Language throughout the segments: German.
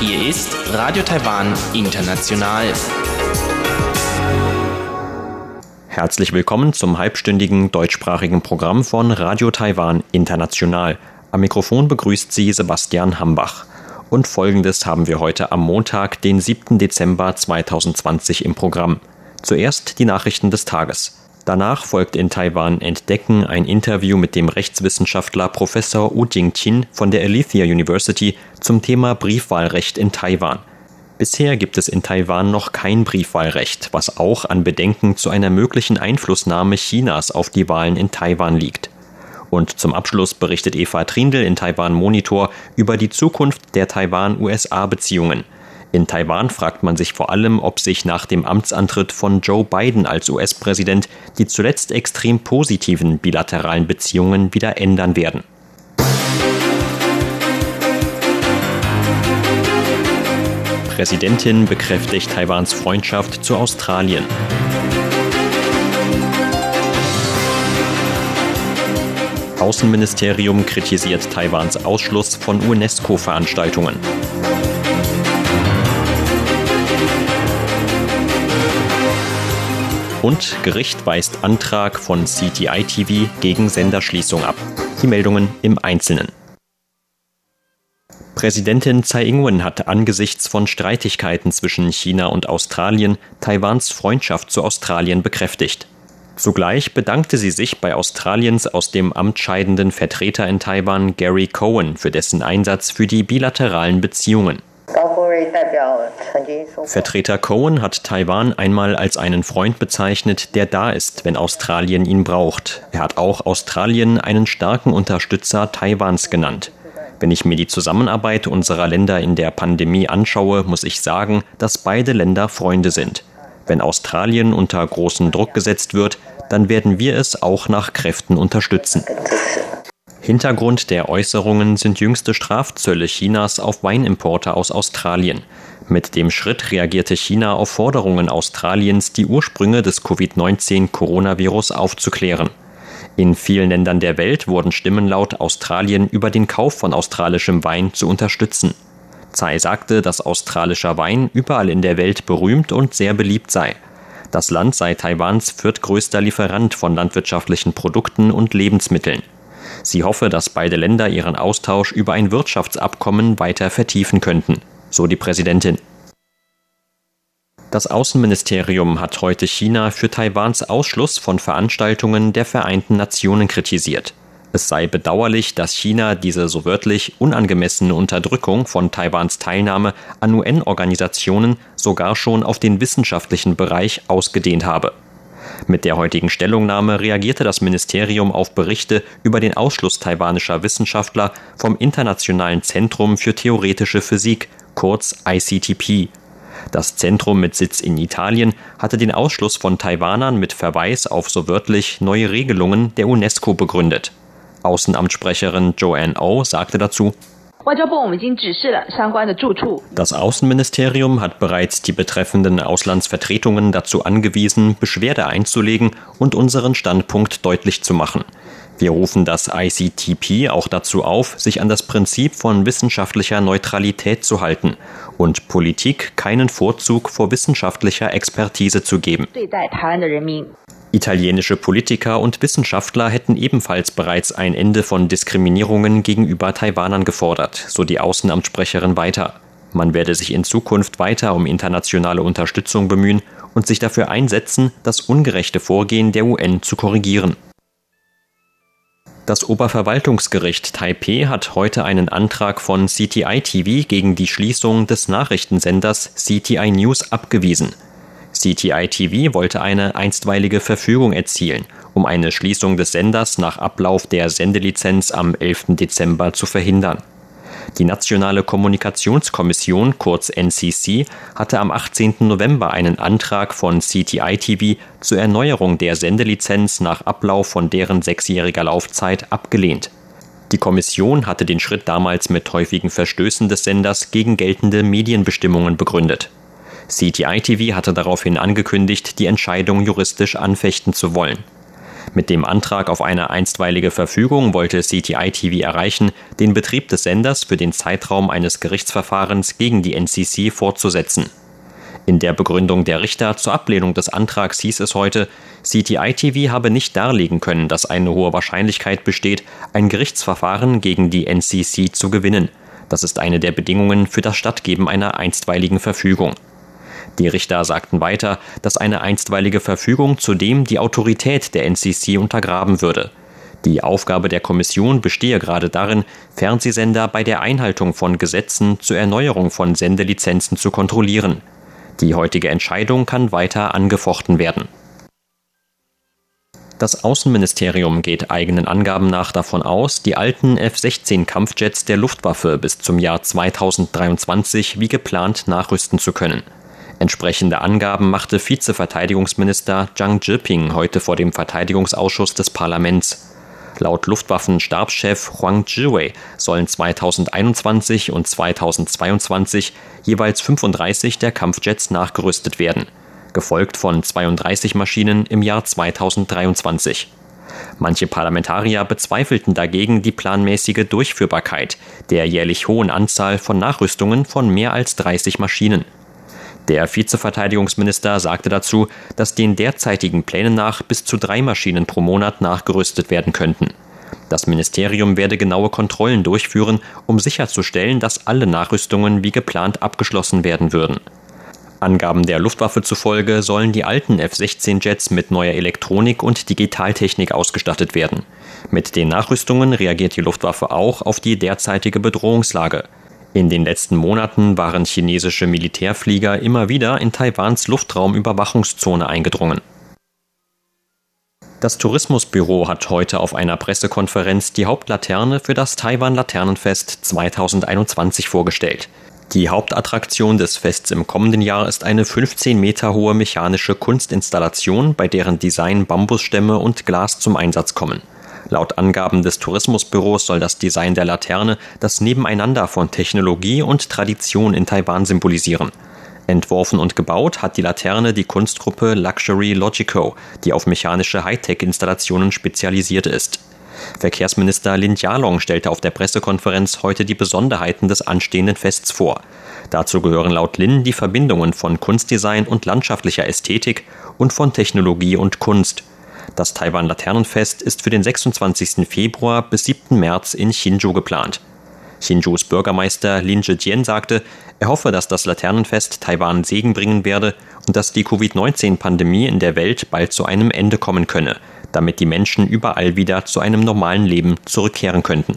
Hier ist Radio Taiwan International. Herzlich willkommen zum halbstündigen deutschsprachigen Programm von Radio Taiwan International. Am Mikrofon begrüßt Sie Sebastian Hambach. Und folgendes haben wir heute am Montag, den 7. Dezember 2020 im Programm. Zuerst die Nachrichten des Tages. Danach folgt in Taiwan Entdecken ein Interview mit dem Rechtswissenschaftler Professor Wu Jingqin von der Alethea University zum Thema Briefwahlrecht in Taiwan. Bisher gibt es in Taiwan noch kein Briefwahlrecht, was auch an Bedenken zu einer möglichen Einflussnahme Chinas auf die Wahlen in Taiwan liegt. Und zum Abschluss berichtet Eva Trindl in Taiwan Monitor über die Zukunft der Taiwan-USA-Beziehungen – in Taiwan fragt man sich vor allem, ob sich nach dem Amtsantritt von Joe Biden als US-Präsident die zuletzt extrem positiven bilateralen Beziehungen wieder ändern werden. Präsidentin bekräftigt Taiwans Freundschaft zu Australien. Außenministerium kritisiert Taiwans Ausschluss von UNESCO-Veranstaltungen. Und Gericht weist Antrag von CTI TV gegen Senderschließung ab. Die Meldungen im Einzelnen. Präsidentin Tsai Ing-wen hat angesichts von Streitigkeiten zwischen China und Australien Taiwans Freundschaft zu Australien bekräftigt. Zugleich bedankte sie sich bei Australiens aus dem Amt scheidenden Vertreter in Taiwan Gary Cohen für dessen Einsatz für die bilateralen Beziehungen. Vertreter Cohen hat Taiwan einmal als einen Freund bezeichnet, der da ist, wenn Australien ihn braucht. Er hat auch Australien einen starken Unterstützer Taiwans genannt. Wenn ich mir die Zusammenarbeit unserer Länder in der Pandemie anschaue, muss ich sagen, dass beide Länder Freunde sind. Wenn Australien unter großen Druck gesetzt wird, dann werden wir es auch nach Kräften unterstützen. Hintergrund der Äußerungen sind jüngste Strafzölle Chinas auf Weinimporte aus Australien. Mit dem Schritt reagierte China auf Forderungen Australiens, die Ursprünge des Covid-19-Coronavirus aufzuklären. In vielen Ländern der Welt wurden Stimmen laut, Australien über den Kauf von australischem Wein zu unterstützen. Tsai sagte, dass australischer Wein überall in der Welt berühmt und sehr beliebt sei. Das Land sei Taiwans viertgrößter Lieferant von landwirtschaftlichen Produkten und Lebensmitteln. Sie hoffe, dass beide Länder ihren Austausch über ein Wirtschaftsabkommen weiter vertiefen könnten, so die Präsidentin. Das Außenministerium hat heute China für Taiwans Ausschluss von Veranstaltungen der Vereinten Nationen kritisiert. Es sei bedauerlich, dass China diese so wörtlich unangemessene Unterdrückung von Taiwans Teilnahme an UN-Organisationen sogar schon auf den wissenschaftlichen Bereich ausgedehnt habe. Mit der heutigen Stellungnahme reagierte das Ministerium auf Berichte über den Ausschluss taiwanischer Wissenschaftler vom Internationalen Zentrum für theoretische Physik, kurz ICTP. Das Zentrum mit Sitz in Italien hatte den Ausschluss von Taiwanern mit Verweis auf so wörtlich neue Regelungen der UNESCO begründet. Außenamtssprecherin Joanne O sagte dazu, das Außenministerium hat bereits die betreffenden Auslandsvertretungen dazu angewiesen, Beschwerde einzulegen und unseren Standpunkt deutlich zu machen. Wir rufen das ICTP auch dazu auf, sich an das Prinzip von wissenschaftlicher Neutralität zu halten und Politik keinen Vorzug vor wissenschaftlicher Expertise zu geben. Italienische Politiker und Wissenschaftler hätten ebenfalls bereits ein Ende von Diskriminierungen gegenüber Taiwanern gefordert, so die Außenamtssprecherin weiter. Man werde sich in Zukunft weiter um internationale Unterstützung bemühen und sich dafür einsetzen, das ungerechte Vorgehen der UN zu korrigieren. Das Oberverwaltungsgericht Taipeh hat heute einen Antrag von CTI TV gegen die Schließung des Nachrichtensenders CTI News abgewiesen. CTI TV wollte eine einstweilige Verfügung erzielen, um eine Schließung des Senders nach Ablauf der Sendelizenz am 11. Dezember zu verhindern. Die Nationale Kommunikationskommission, kurz NCC, hatte am 18. November einen Antrag von CTI TV zur Erneuerung der Sendelizenz nach Ablauf von deren sechsjähriger Laufzeit abgelehnt. Die Kommission hatte den Schritt damals mit häufigen Verstößen des Senders gegen geltende Medienbestimmungen begründet. CTI TV hatte daraufhin angekündigt, die Entscheidung juristisch anfechten zu wollen. Mit dem Antrag auf eine einstweilige Verfügung wollte CTI TV erreichen, den Betrieb des Senders für den Zeitraum eines Gerichtsverfahrens gegen die NCC fortzusetzen. In der Begründung der Richter zur Ablehnung des Antrags hieß es heute, CTI TV habe nicht darlegen können, dass eine hohe Wahrscheinlichkeit besteht, ein Gerichtsverfahren gegen die NCC zu gewinnen. Das ist eine der Bedingungen für das Stattgeben einer einstweiligen Verfügung. Die Richter sagten weiter, dass eine einstweilige Verfügung zudem die Autorität der NCC untergraben würde. Die Aufgabe der Kommission bestehe gerade darin, Fernsehsender bei der Einhaltung von Gesetzen zur Erneuerung von Sendelizenzen zu kontrollieren. Die heutige Entscheidung kann weiter angefochten werden. Das Außenministerium geht eigenen Angaben nach davon aus, die alten F-16 Kampfjets der Luftwaffe bis zum Jahr 2023 wie geplant nachrüsten zu können. Entsprechende Angaben machte Vizeverteidigungsminister Zhang Zhiping heute vor dem Verteidigungsausschuss des Parlaments. Laut Luftwaffenstabschef Huang Zhiwei sollen 2021 und 2022 jeweils 35 der Kampfjets nachgerüstet werden, gefolgt von 32 Maschinen im Jahr 2023. Manche Parlamentarier bezweifelten dagegen die planmäßige Durchführbarkeit der jährlich hohen Anzahl von Nachrüstungen von mehr als 30 Maschinen. Der Vizeverteidigungsminister sagte dazu, dass den derzeitigen Plänen nach bis zu drei Maschinen pro Monat nachgerüstet werden könnten. Das Ministerium werde genaue Kontrollen durchführen, um sicherzustellen, dass alle Nachrüstungen wie geplant abgeschlossen werden würden. Angaben der Luftwaffe zufolge sollen die alten F-16-Jets mit neuer Elektronik und Digitaltechnik ausgestattet werden. Mit den Nachrüstungen reagiert die Luftwaffe auch auf die derzeitige Bedrohungslage. In den letzten Monaten waren chinesische Militärflieger immer wieder in Taiwans Luftraumüberwachungszone eingedrungen. Das Tourismusbüro hat heute auf einer Pressekonferenz die Hauptlaterne für das Taiwan Laternenfest 2021 vorgestellt. Die Hauptattraktion des Fests im kommenden Jahr ist eine 15 Meter hohe mechanische Kunstinstallation, bei deren Design Bambusstämme und Glas zum Einsatz kommen. Laut Angaben des Tourismusbüros soll das Design der Laterne das Nebeneinander von Technologie und Tradition in Taiwan symbolisieren. Entworfen und gebaut hat die Laterne die Kunstgruppe Luxury Logico, die auf mechanische Hightech-Installationen spezialisiert ist. Verkehrsminister Lin Jialong stellte auf der Pressekonferenz heute die Besonderheiten des anstehenden Fests vor. Dazu gehören laut Lin die Verbindungen von Kunstdesign und landschaftlicher Ästhetik und von Technologie und Kunst. Das Taiwan Laternenfest ist für den 26. Februar bis 7. März in Hsinchu geplant. Hsinchus Bürgermeister Lin Zhejian sagte, er hoffe, dass das Laternenfest Taiwan Segen bringen werde und dass die Covid-19-Pandemie in der Welt bald zu einem Ende kommen könne, damit die Menschen überall wieder zu einem normalen Leben zurückkehren könnten.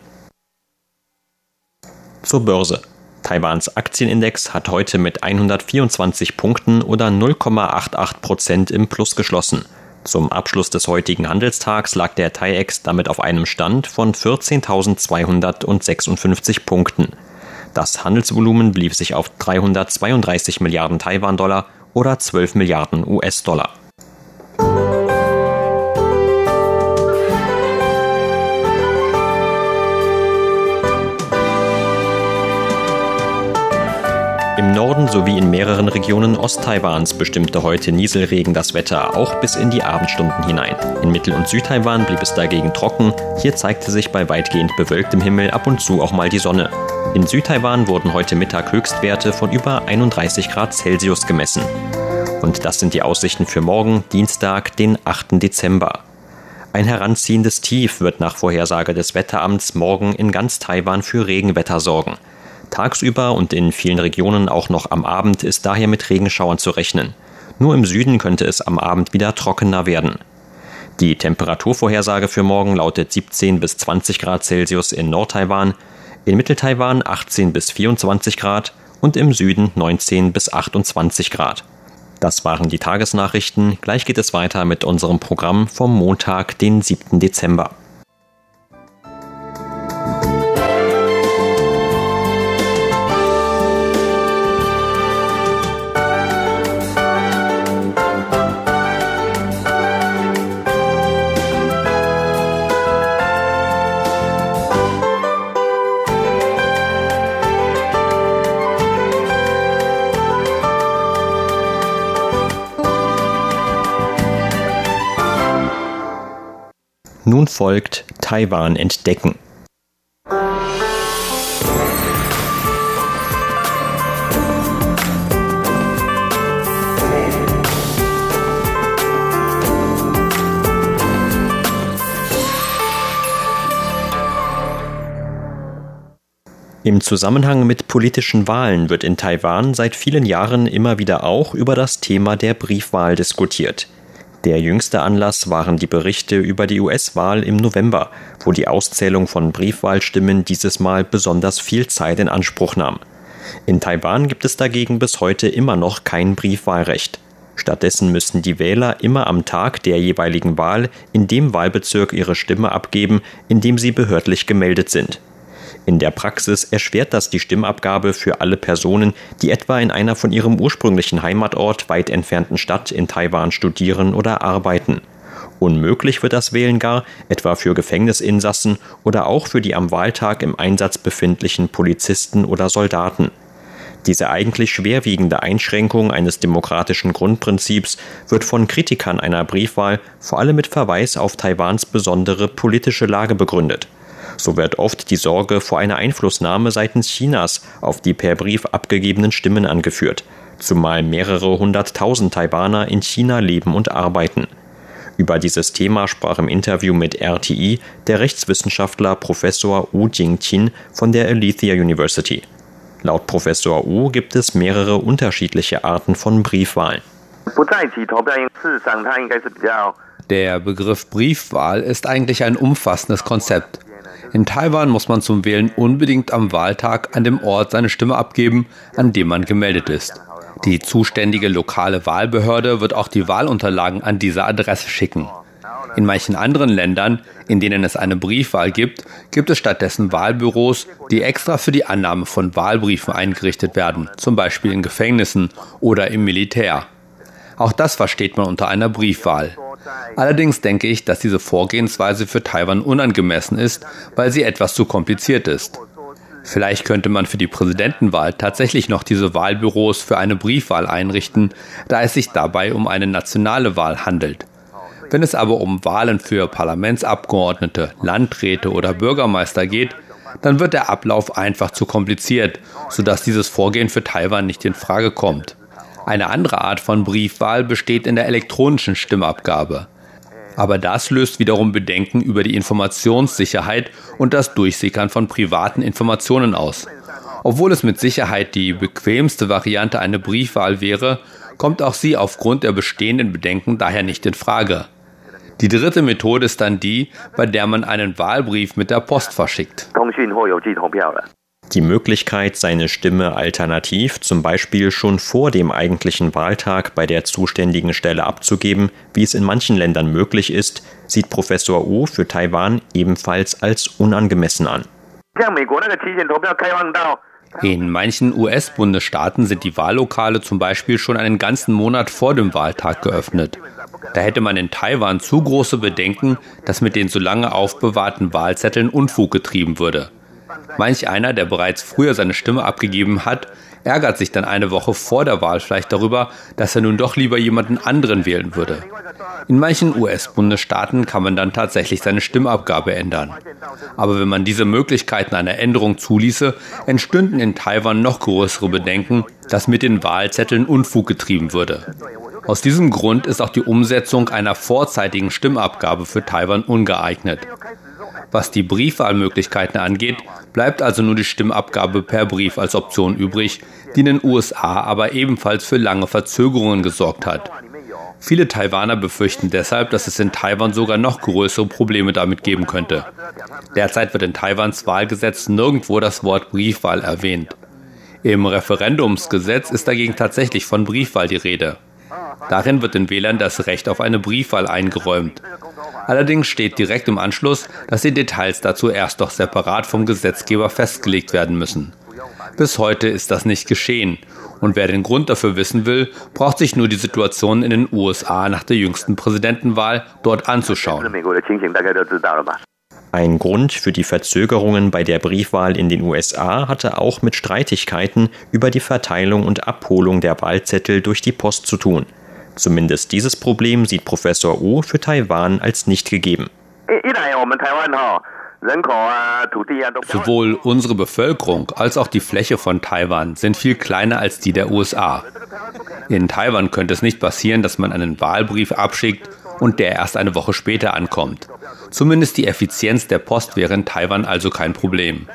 Zur Börse. Taiwans Aktienindex hat heute mit 124 Punkten oder 0,88 Prozent im Plus geschlossen. Zum Abschluss des heutigen Handelstags lag der TAIEX damit auf einem Stand von 14.256 Punkten. Das Handelsvolumen blieb sich auf 332 Milliarden Taiwan-Dollar oder 12 Milliarden US-Dollar. Im Norden sowie in mehreren Regionen Osttaiwans bestimmte heute Nieselregen das Wetter, auch bis in die Abendstunden hinein. In Mittel- und Südtaiwan blieb es dagegen trocken. Hier zeigte sich bei weitgehend bewölktem Himmel ab und zu auch mal die Sonne. In Südtaiwan wurden heute Mittag Höchstwerte von über 31 Grad Celsius gemessen. Und das sind die Aussichten für morgen, Dienstag, den 8. Dezember. Ein heranziehendes Tief wird nach Vorhersage des Wetteramts morgen in ganz Taiwan für Regenwetter sorgen. Tagsüber und in vielen Regionen auch noch am Abend ist daher mit Regenschauern zu rechnen. Nur im Süden könnte es am Abend wieder trockener werden. Die Temperaturvorhersage für morgen lautet 17 bis 20 Grad Celsius in Nordtaiwan, in Mitteltaiwan 18 bis 24 Grad und im Süden 19 bis 28 Grad. Das waren die Tagesnachrichten. Gleich geht es weiter mit unserem Programm vom Montag, den 7. Dezember. Folgt Taiwan entdecken. Im Zusammenhang mit politischen Wahlen wird in Taiwan seit vielen Jahren immer wieder auch über das Thema der Briefwahl diskutiert. Der jüngste Anlass waren die Berichte über die US-Wahl im November, wo die Auszählung von Briefwahlstimmen dieses Mal besonders viel Zeit in Anspruch nahm. In Taiwan gibt es dagegen bis heute immer noch kein Briefwahlrecht. Stattdessen müssen die Wähler immer am Tag der jeweiligen Wahl in dem Wahlbezirk ihre Stimme abgeben, in dem sie behördlich gemeldet sind. In der Praxis erschwert das die Stimmabgabe für alle Personen, die etwa in einer von ihrem ursprünglichen Heimatort weit entfernten Stadt in Taiwan studieren oder arbeiten. Unmöglich wird das Wählen gar, etwa für Gefängnisinsassen oder auch für die am Wahltag im Einsatz befindlichen Polizisten oder Soldaten. Diese eigentlich schwerwiegende Einschränkung eines demokratischen Grundprinzips wird von Kritikern einer Briefwahl vor allem mit Verweis auf Taiwans besondere politische Lage begründet. So wird oft die Sorge vor einer Einflussnahme seitens Chinas auf die per Brief abgegebenen Stimmen angeführt, zumal mehrere hunderttausend Taiwaner in China leben und arbeiten. Über dieses Thema sprach im Interview mit RTI der Rechtswissenschaftler Professor Wu Jingqin von der Alethea University. Laut Professor Wu gibt es mehrere unterschiedliche Arten von Briefwahlen. Der Begriff Briefwahl ist eigentlich ein umfassendes Konzept. In Taiwan muss man zum Wählen unbedingt am Wahltag an dem Ort seine Stimme abgeben, an dem man gemeldet ist. Die zuständige lokale Wahlbehörde wird auch die Wahlunterlagen an diese Adresse schicken. In manchen anderen Ländern, in denen es eine Briefwahl gibt, gibt es stattdessen Wahlbüros, die extra für die Annahme von Wahlbriefen eingerichtet werden, zum Beispiel in Gefängnissen oder im Militär. Auch das versteht man unter einer Briefwahl. Allerdings denke ich, dass diese Vorgehensweise für Taiwan unangemessen ist, weil sie etwas zu kompliziert ist. Vielleicht könnte man für die Präsidentenwahl tatsächlich noch diese Wahlbüros für eine Briefwahl einrichten, da es sich dabei um eine nationale Wahl handelt. Wenn es aber um Wahlen für Parlamentsabgeordnete, Landräte oder Bürgermeister geht, dann wird der Ablauf einfach zu kompliziert, sodass dieses Vorgehen für Taiwan nicht in Frage kommt. Eine andere Art von Briefwahl besteht in der elektronischen Stimmabgabe. Aber das löst wiederum Bedenken über die Informationssicherheit und das Durchsickern von privaten Informationen aus. Obwohl es mit Sicherheit die bequemste Variante eine Briefwahl wäre, kommt auch sie aufgrund der bestehenden Bedenken daher nicht in Frage. Die dritte Methode ist dann die, bei der man einen Wahlbrief mit der Post verschickt. Die Möglichkeit, seine Stimme alternativ, zum Beispiel schon vor dem eigentlichen Wahltag bei der zuständigen Stelle abzugeben, wie es in manchen Ländern möglich ist, sieht Professor Wu für Taiwan ebenfalls als unangemessen an. In manchen US-Bundesstaaten sind die Wahllokale zum Beispiel schon einen ganzen Monat vor dem Wahltag geöffnet. Da hätte man in Taiwan zu große Bedenken, dass mit den so lange aufbewahrten Wahlzetteln Unfug getrieben würde. Manch einer, der bereits früher seine Stimme abgegeben hat, ärgert sich dann eine Woche vor der Wahl vielleicht darüber, dass er nun doch lieber jemanden anderen wählen würde. In manchen US-Bundesstaaten kann man dann tatsächlich seine Stimmabgabe ändern. Aber wenn man diese Möglichkeiten einer Änderung zuließe, entstünden in Taiwan noch größere Bedenken, dass mit den Wahlzetteln Unfug getrieben würde. Aus diesem Grund ist auch die Umsetzung einer vorzeitigen Stimmabgabe für Taiwan ungeeignet. Was die Briefwahlmöglichkeiten angeht, bleibt also nur die Stimmabgabe per Brief als Option übrig, die in den USA aber ebenfalls für lange Verzögerungen gesorgt hat. Viele Taiwaner befürchten deshalb, dass es in Taiwan sogar noch größere Probleme damit geben könnte. Derzeit wird in Taiwans Wahlgesetz nirgendwo das Wort Briefwahl erwähnt. Im Referendumsgesetz ist dagegen tatsächlich von Briefwahl die Rede. Darin wird den Wählern das Recht auf eine Briefwahl eingeräumt. Allerdings steht direkt im Anschluss, dass die Details dazu erst noch separat vom Gesetzgeber festgelegt werden müssen. Bis heute ist das nicht geschehen. Und wer den Grund dafür wissen will, braucht sich nur die Situation in den USA nach der jüngsten Präsidentenwahl dort anzuschauen. Ein Grund für die Verzögerungen bei der Briefwahl in den USA hatte auch mit Streitigkeiten über die Verteilung und Abholung der Wahlzettel durch die Post zu tun. Zumindest dieses Problem sieht Professor Wu für Taiwan als nicht gegeben. Sowohl unsere Bevölkerung als auch die Fläche von Taiwan sind viel kleiner als die der USA. In Taiwan könnte es nicht passieren, dass man einen Wahlbrief abschickt und der erst eine Woche später ankommt. Zumindest die Effizienz der Post wäre in Taiwan also kein Problem.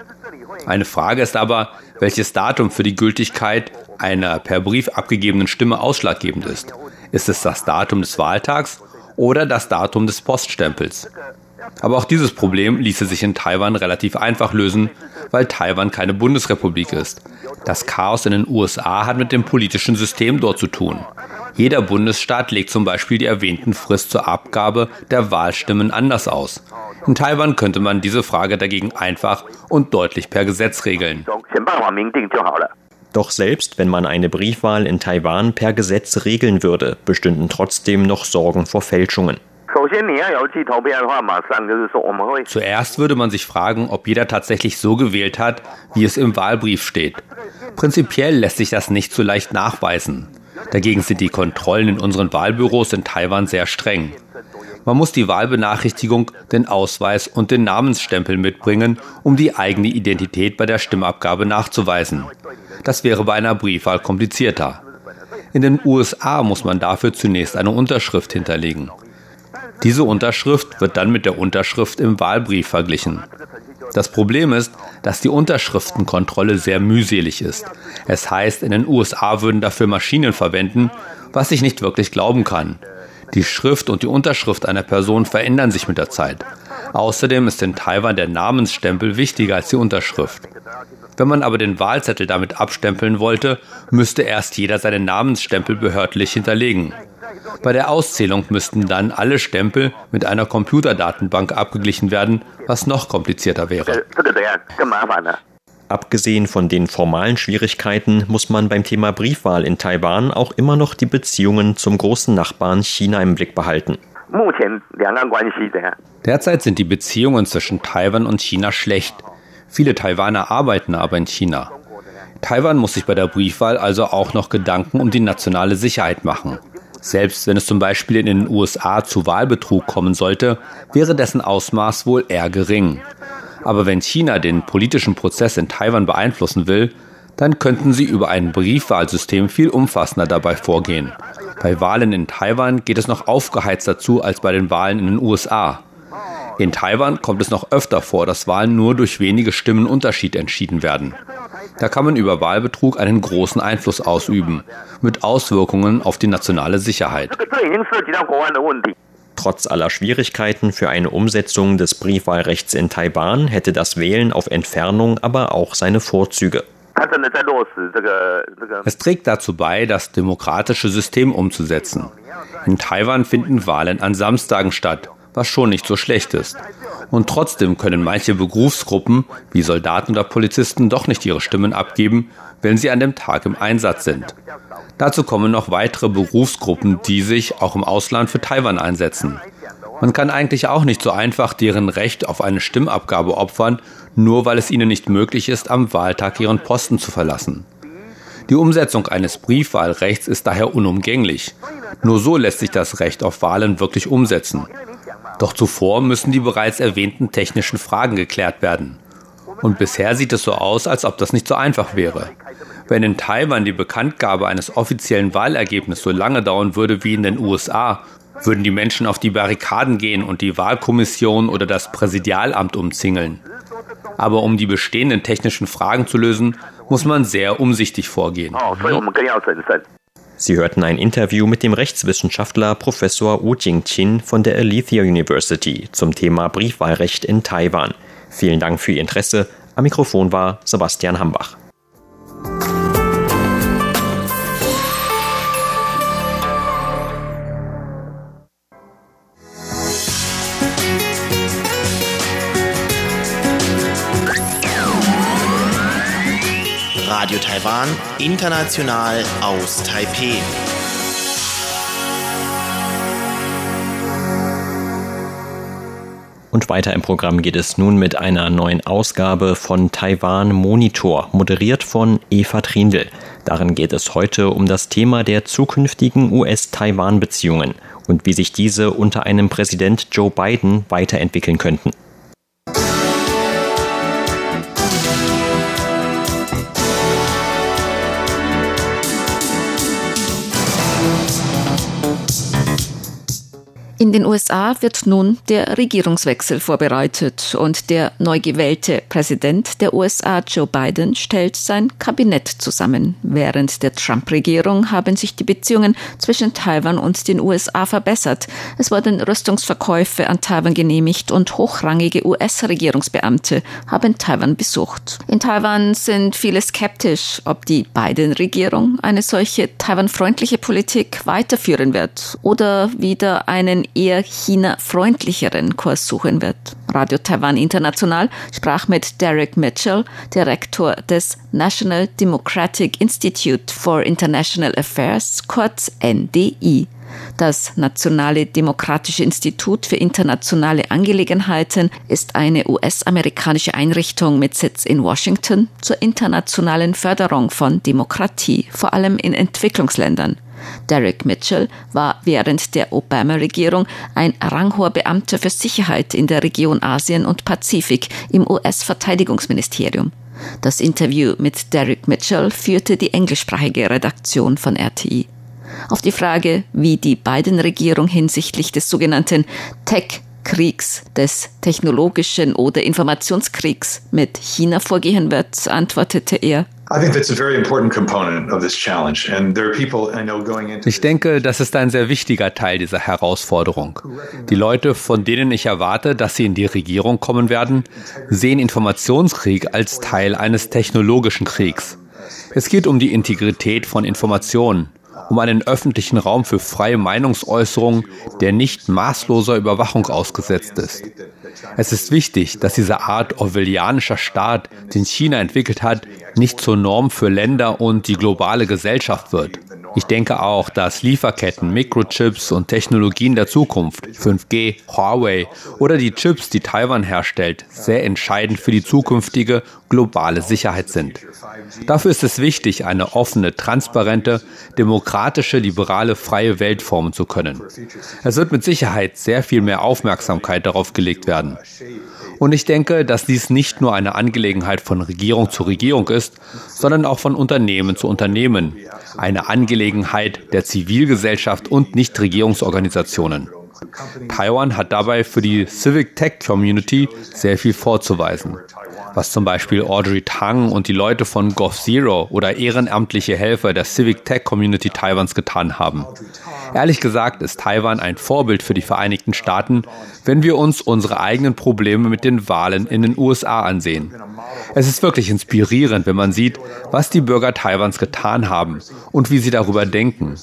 Eine Frage ist aber, welches Datum für die Gültigkeit einer per Brief abgegebenen Stimme ausschlaggebend ist. Ist es das Datum des Wahltags oder das Datum des Poststempels? Aber auch dieses Problem ließe sich in Taiwan relativ einfach lösen, weil Taiwan keine Bundesrepublik ist. Das Chaos in den USA hat mit dem politischen System dort zu tun. Jeder Bundesstaat legt zum Beispiel die erwähnten Frist zur Abgabe der Wahlstimmen anders aus. In Taiwan könnte man diese Frage dagegen einfach und deutlich per Gesetz regeln. Doch selbst wenn man eine Briefwahl in Taiwan per Gesetz regeln würde, bestünden trotzdem noch Sorgen vor Fälschungen. Zuerst würde man sich fragen, ob jeder tatsächlich so gewählt hat, wie es im Wahlbrief steht. Prinzipiell lässt sich das nicht so leicht nachweisen. Dagegen sind die Kontrollen in unseren Wahlbüros in Taiwan sehr streng. Man muss die Wahlbenachrichtigung, den Ausweis und den Namensstempel mitbringen, um die eigene Identität bei der Stimmabgabe nachzuweisen. Das wäre bei einer Briefwahl komplizierter. In den USA muss man dafür zunächst eine Unterschrift hinterlegen. Diese Unterschrift wird dann mit der Unterschrift im Wahlbrief verglichen. Das Problem ist, dass die Unterschriftenkontrolle sehr mühselig ist. Es heißt, in den USA würden dafür Maschinen verwenden, was ich nicht wirklich glauben kann. Die Schrift und die Unterschrift einer Person verändern sich mit der Zeit. Außerdem ist in Taiwan der Namensstempel wichtiger als die Unterschrift. Wenn man aber den Wahlzettel damit abstempeln wollte, müsste erst jeder seinen Namensstempel behördlich hinterlegen. Bei der Auszählung müssten dann alle Stempel mit einer Computerdatenbank abgeglichen werden, was noch komplizierter wäre. Abgesehen von den formalen Schwierigkeiten muss man beim Thema Briefwahl in Taiwan auch immer noch die Beziehungen zum großen Nachbarn China im Blick behalten. Derzeit sind die Beziehungen zwischen Taiwan und China schlecht. Viele Taiwaner arbeiten aber in China. Taiwan muss sich bei der Briefwahl also auch noch Gedanken um die nationale Sicherheit machen. Selbst wenn es zum Beispiel in den USA zu Wahlbetrug kommen sollte, wäre dessen Ausmaß wohl eher gering. Aber wenn China den politischen Prozess in Taiwan beeinflussen will, dann könnten sie über ein Briefwahlsystem viel umfassender dabei vorgehen. Bei Wahlen in Taiwan geht es noch aufgeheizter zu als bei den Wahlen in den USA. In Taiwan kommt es noch öfter vor, dass Wahlen nur durch wenige Stimmen Unterschied entschieden werden. Da kann man über Wahlbetrug einen großen Einfluss ausüben, mit Auswirkungen auf die nationale Sicherheit. Trotz aller Schwierigkeiten für eine Umsetzung des Briefwahlrechts in Taiwan hätte das Wählen auf Entfernung aber auch seine Vorzüge. Es trägt dazu bei, das demokratische System umzusetzen. In Taiwan finden Wahlen an Samstagen statt, was schon nicht so schlecht ist. Und trotzdem können manche Berufsgruppen, wie Soldaten oder Polizisten, doch nicht ihre Stimmen abgeben, wenn sie an dem Tag im Einsatz sind. Dazu kommen noch weitere Berufsgruppen, die sich auch im Ausland für Taiwan einsetzen. Man kann eigentlich auch nicht so einfach deren Recht auf eine Stimmabgabe opfern, nur weil es ihnen nicht möglich ist, am Wahltag ihren Posten zu verlassen. Die Umsetzung eines Briefwahlrechts ist daher unumgänglich. Nur so lässt sich das Recht auf Wahlen wirklich umsetzen. Doch zuvor müssen die bereits erwähnten technischen Fragen geklärt werden. Und bisher sieht es so aus, als ob das nicht so einfach wäre. Wenn in Taiwan die Bekanntgabe eines offiziellen Wahlergebnisses so lange dauern würde wie in den USA, würden die Menschen auf die Barrikaden gehen und die Wahlkommission oder das Präsidialamt umzingeln. Aber um die bestehenden technischen Fragen zu lösen, muss man sehr umsichtig vorgehen. Sie hörten ein Interview mit dem Rechtswissenschaftler Professor Wu Jingqin von der Alethea University zum Thema Briefwahlrecht in Taiwan. Vielen Dank für Ihr Interesse. Am Mikrofon war Sebastian Hambach. Radio Taiwan, international aus Taipeh. Und weiter im Programm geht es nun mit einer neuen Ausgabe von Taiwan Monitor, moderiert von Eva Trindl. Darin geht es heute um das Thema der zukünftigen US-Taiwan-Beziehungen und wie sich diese unter einem Präsident Joe Biden weiterentwickeln könnten. In den USA wird nun der Regierungswechsel vorbereitet und der neu gewählte Präsident der USA, Joe Biden, stellt sein Kabinett zusammen. Während der Trump-Regierung haben sich die Beziehungen zwischen Taiwan und den USA verbessert. Es wurden Rüstungsverkäufe an Taiwan genehmigt und hochrangige US-Regierungsbeamte haben Taiwan besucht. In Taiwan sind viele skeptisch, ob die Biden-Regierung eine solche Taiwan-freundliche Politik weiterführen wird oder wieder einen eher China-freundlicheren Kurs suchen wird. Radio Taiwan International sprach mit Derek Mitchell, Direktor des National Democratic Institute for International Affairs, kurz NDI. Das Nationale Demokratische Institut für internationale Angelegenheiten ist eine US-amerikanische Einrichtung mit Sitz in Washington zur internationalen Förderung von Demokratie, vor allem in Entwicklungsländern. Derek Mitchell war während der Obama-Regierung ein ranghoher Beamter für Sicherheit in der Region Asien und Pazifik im US-Verteidigungsministerium. Das Interview mit Derek Mitchell führte die englischsprachige Redaktion von RTI. Auf die Frage, wie die beiden Regierung hinsichtlich des sogenannten Tech Kriegs, des technologischen oder Informationskriegs mit China vorgehen wird, antwortete er. Ich denke, das ist ein sehr wichtiger Teil dieser Herausforderung. Die Leute, von denen ich erwarte, dass sie in die Regierung kommen werden, sehen Informationskrieg als Teil eines technologischen Kriegs. Es geht um die Integrität von Informationen, um einen öffentlichen Raum für freie Meinungsäußerung, der nicht maßloser Überwachung ausgesetzt ist. Es ist wichtig, dass diese Art orwellianischer Staat, den China entwickelt hat, nicht zur Norm für Länder und die globale Gesellschaft wird. Ich denke auch, dass Lieferketten, Mikrochips und Technologien der Zukunft, 5G, Huawei oder die Chips, die Taiwan herstellt, sehr entscheidend für die zukünftige globale Sicherheit sind. Dafür ist es wichtig, eine offene, transparente, demokratische, liberale, freie Welt formen zu können. Es wird mit Sicherheit sehr viel mehr Aufmerksamkeit darauf gelegt werden. Und ich denke, dass dies nicht nur eine Angelegenheit von Regierung zu Regierung ist, sondern auch von Unternehmen zu Unternehmen. Eine Angelegenheit der Zivilgesellschaft und Nichtregierungsorganisationen. Taiwan hat dabei für die Civic Tech Community sehr viel vorzuweisen was zum Beispiel Audrey Tang und die Leute von GovZero oder ehrenamtliche Helfer der Civic Tech Community Taiwans getan haben. Ehrlich gesagt ist Taiwan ein Vorbild für die Vereinigten Staaten, wenn wir uns unsere eigenen Probleme mit den Wahlen in den USA ansehen. Es ist wirklich inspirierend, wenn man sieht, was die Bürger Taiwans getan haben und wie sie darüber denken.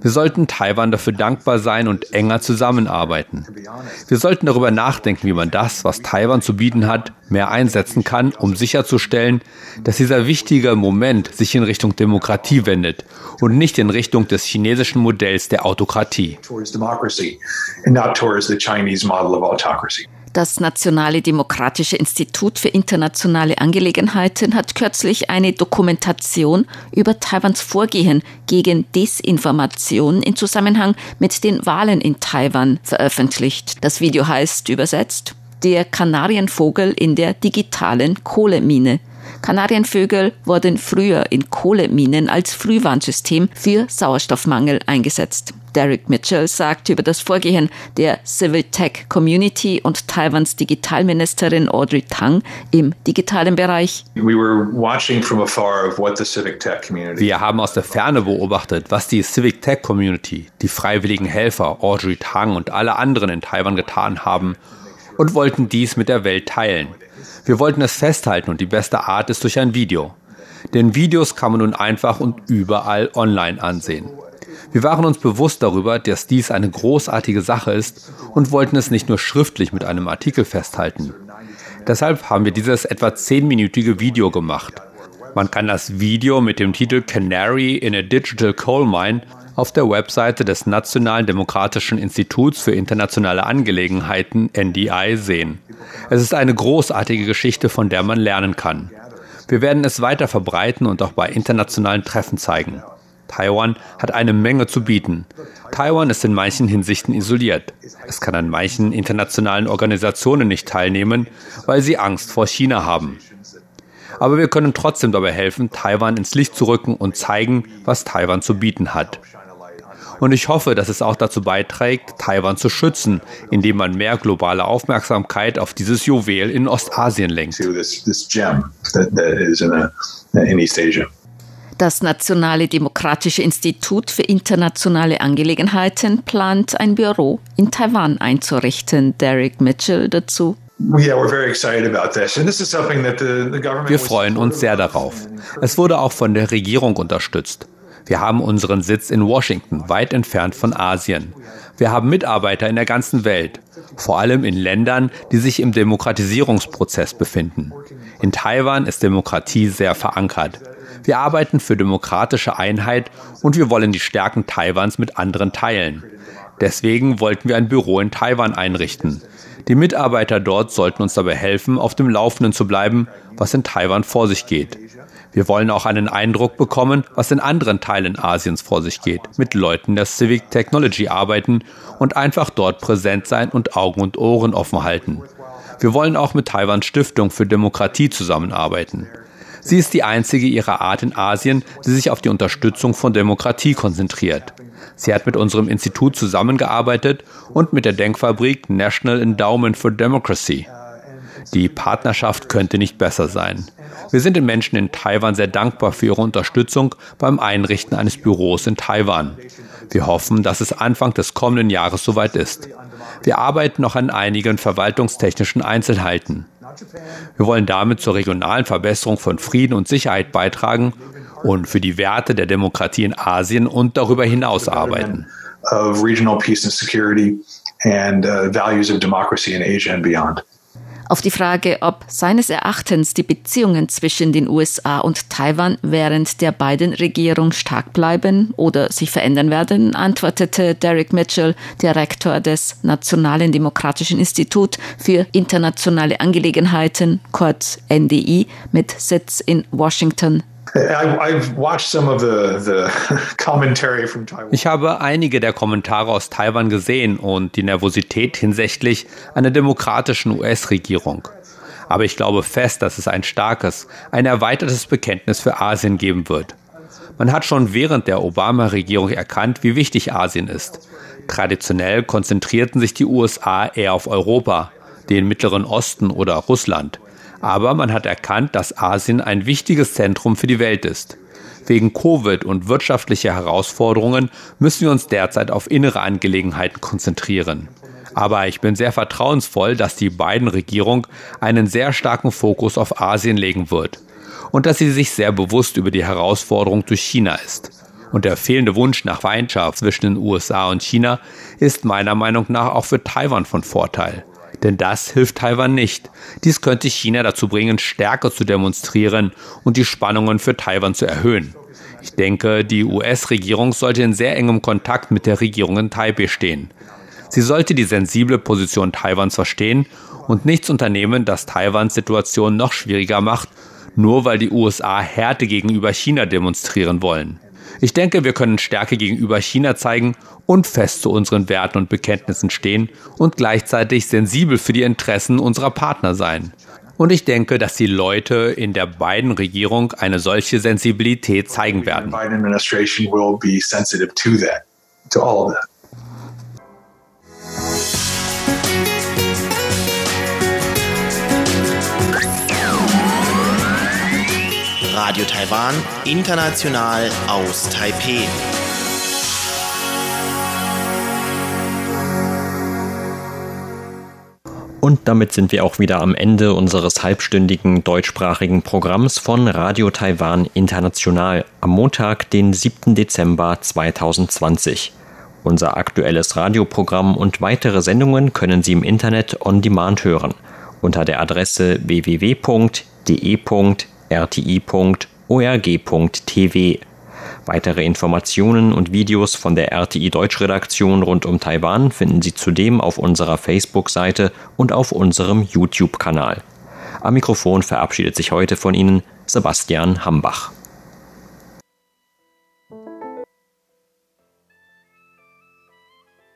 Wir sollten Taiwan dafür dankbar sein und enger zusammenarbeiten. Wir sollten darüber nachdenken, wie man das, was Taiwan zu bieten hat, mehr einsetzen kann, um sicherzustellen, dass dieser wichtige Moment sich in Richtung Demokratie wendet und nicht in Richtung des chinesischen Modells der Autokratie. Das Nationale Demokratische Institut für internationale Angelegenheiten hat kürzlich eine Dokumentation über Taiwans Vorgehen gegen Desinformation in Zusammenhang mit den Wahlen in Taiwan veröffentlicht. Das Video heißt übersetzt der Kanarienvogel in der digitalen Kohlemine. Kanarienvögel wurden früher in Kohleminen als Frühwarnsystem für Sauerstoffmangel eingesetzt. Derek Mitchell sagt über das Vorgehen der Civil Tech Community und Taiwans Digitalministerin Audrey Tang im digitalen Bereich. Wir haben aus der Ferne beobachtet, was die Civic Tech Community, die freiwilligen Helfer Audrey Tang und alle anderen in Taiwan getan haben und wollten dies mit der Welt teilen. Wir wollten es festhalten und die beste Art ist durch ein Video. Denn Videos kann man nun einfach und überall online ansehen. Wir waren uns bewusst darüber, dass dies eine großartige Sache ist und wollten es nicht nur schriftlich mit einem Artikel festhalten. Deshalb haben wir dieses etwa zehnminütige Video gemacht. Man kann das Video mit dem Titel Canary in a Digital Coal Mine auf der Webseite des Nationalen Demokratischen Instituts für internationale Angelegenheiten NDI sehen. Es ist eine großartige Geschichte, von der man lernen kann. Wir werden es weiter verbreiten und auch bei internationalen Treffen zeigen. Taiwan hat eine Menge zu bieten. Taiwan ist in manchen Hinsichten isoliert. Es kann an manchen internationalen Organisationen nicht teilnehmen, weil sie Angst vor China haben. Aber wir können trotzdem dabei helfen, Taiwan ins Licht zu rücken und zeigen, was Taiwan zu bieten hat. Und ich hoffe, dass es auch dazu beiträgt, Taiwan zu schützen, indem man mehr globale Aufmerksamkeit auf dieses Juwel in Ostasien lenkt. Das Nationale Demokratische Institut für internationale Angelegenheiten plant, ein Büro in Taiwan einzurichten. Derek Mitchell dazu. Wir freuen uns sehr darauf. Es wurde auch von der Regierung unterstützt. Wir haben unseren Sitz in Washington, weit entfernt von Asien. Wir haben Mitarbeiter in der ganzen Welt, vor allem in Ländern, die sich im Demokratisierungsprozess befinden. In Taiwan ist Demokratie sehr verankert. Wir arbeiten für demokratische Einheit und wir wollen die Stärken Taiwans mit anderen teilen. Deswegen wollten wir ein Büro in Taiwan einrichten. Die Mitarbeiter dort sollten uns dabei helfen, auf dem Laufenden zu bleiben, was in Taiwan vor sich geht. Wir wollen auch einen Eindruck bekommen, was in anderen Teilen Asiens vor sich geht, mit Leuten der Civic Technology arbeiten und einfach dort präsent sein und Augen und Ohren offen halten. Wir wollen auch mit Taiwans Stiftung für Demokratie zusammenarbeiten. Sie ist die einzige ihrer Art in Asien, die sich auf die Unterstützung von Demokratie konzentriert. Sie hat mit unserem Institut zusammengearbeitet und mit der Denkfabrik National Endowment for Democracy. Die Partnerschaft könnte nicht besser sein. Wir sind den Menschen in Taiwan sehr dankbar für ihre Unterstützung beim Einrichten eines Büros in Taiwan. Wir hoffen, dass es Anfang des kommenden Jahres soweit ist. Wir arbeiten noch an einigen verwaltungstechnischen Einzelheiten. Wir wollen damit zur regionalen Verbesserung von Frieden und Sicherheit beitragen und für die Werte der Demokratie in Asien und darüber hinaus arbeiten. Of regional peace and security and uh, values of democracy in Asia and beyond. Auf die Frage, ob seines Erachtens die Beziehungen zwischen den USA und Taiwan während der beiden Regierungen stark bleiben oder sich verändern werden, antwortete Derek Mitchell, Direktor des Nationalen Demokratischen Institut für internationale Angelegenheiten, kurz NDI, mit Sitz in Washington, ich habe einige der Kommentare aus Taiwan gesehen und die Nervosität hinsichtlich einer demokratischen US-Regierung. Aber ich glaube fest, dass es ein starkes, ein erweitertes Bekenntnis für Asien geben wird. Man hat schon während der Obama-Regierung erkannt, wie wichtig Asien ist. Traditionell konzentrierten sich die USA eher auf Europa, den Mittleren Osten oder Russland. Aber man hat erkannt, dass Asien ein wichtiges Zentrum für die Welt ist. Wegen Covid und wirtschaftlicher Herausforderungen müssen wir uns derzeit auf innere Angelegenheiten konzentrieren. Aber ich bin sehr vertrauensvoll, dass die beiden Regierung einen sehr starken Fokus auf Asien legen wird und dass sie sich sehr bewusst über die Herausforderung durch China ist. Und der fehlende Wunsch nach Feindschaft zwischen den USA und China ist meiner Meinung nach auch für Taiwan von Vorteil. Denn das hilft Taiwan nicht. Dies könnte China dazu bringen, stärker zu demonstrieren und die Spannungen für Taiwan zu erhöhen. Ich denke, die US-Regierung sollte in sehr engem Kontakt mit der Regierung in Taipei stehen. Sie sollte die sensible Position Taiwans verstehen und nichts unternehmen, das Taiwans Situation noch schwieriger macht, nur weil die USA Härte gegenüber China demonstrieren wollen. Ich denke, wir können Stärke gegenüber China zeigen und fest zu unseren Werten und Bekenntnissen stehen und gleichzeitig sensibel für die Interessen unserer Partner sein. Und ich denke, dass die Leute in der beiden Regierung eine solche Sensibilität zeigen werden. Radio Taiwan, international aus Taipeh. Und damit sind wir auch wieder am Ende unseres halbstündigen deutschsprachigen Programms von Radio Taiwan International am Montag, den 7. Dezember 2020. Unser aktuelles Radioprogramm und weitere Sendungen können Sie im Internet on demand hören unter der Adresse www.de.rti.org.tv. Weitere Informationen und Videos von der RTI Deutschredaktion rund um Taiwan finden Sie zudem auf unserer Facebook-Seite und auf unserem YouTube-Kanal. Am Mikrofon verabschiedet sich heute von Ihnen Sebastian Hambach.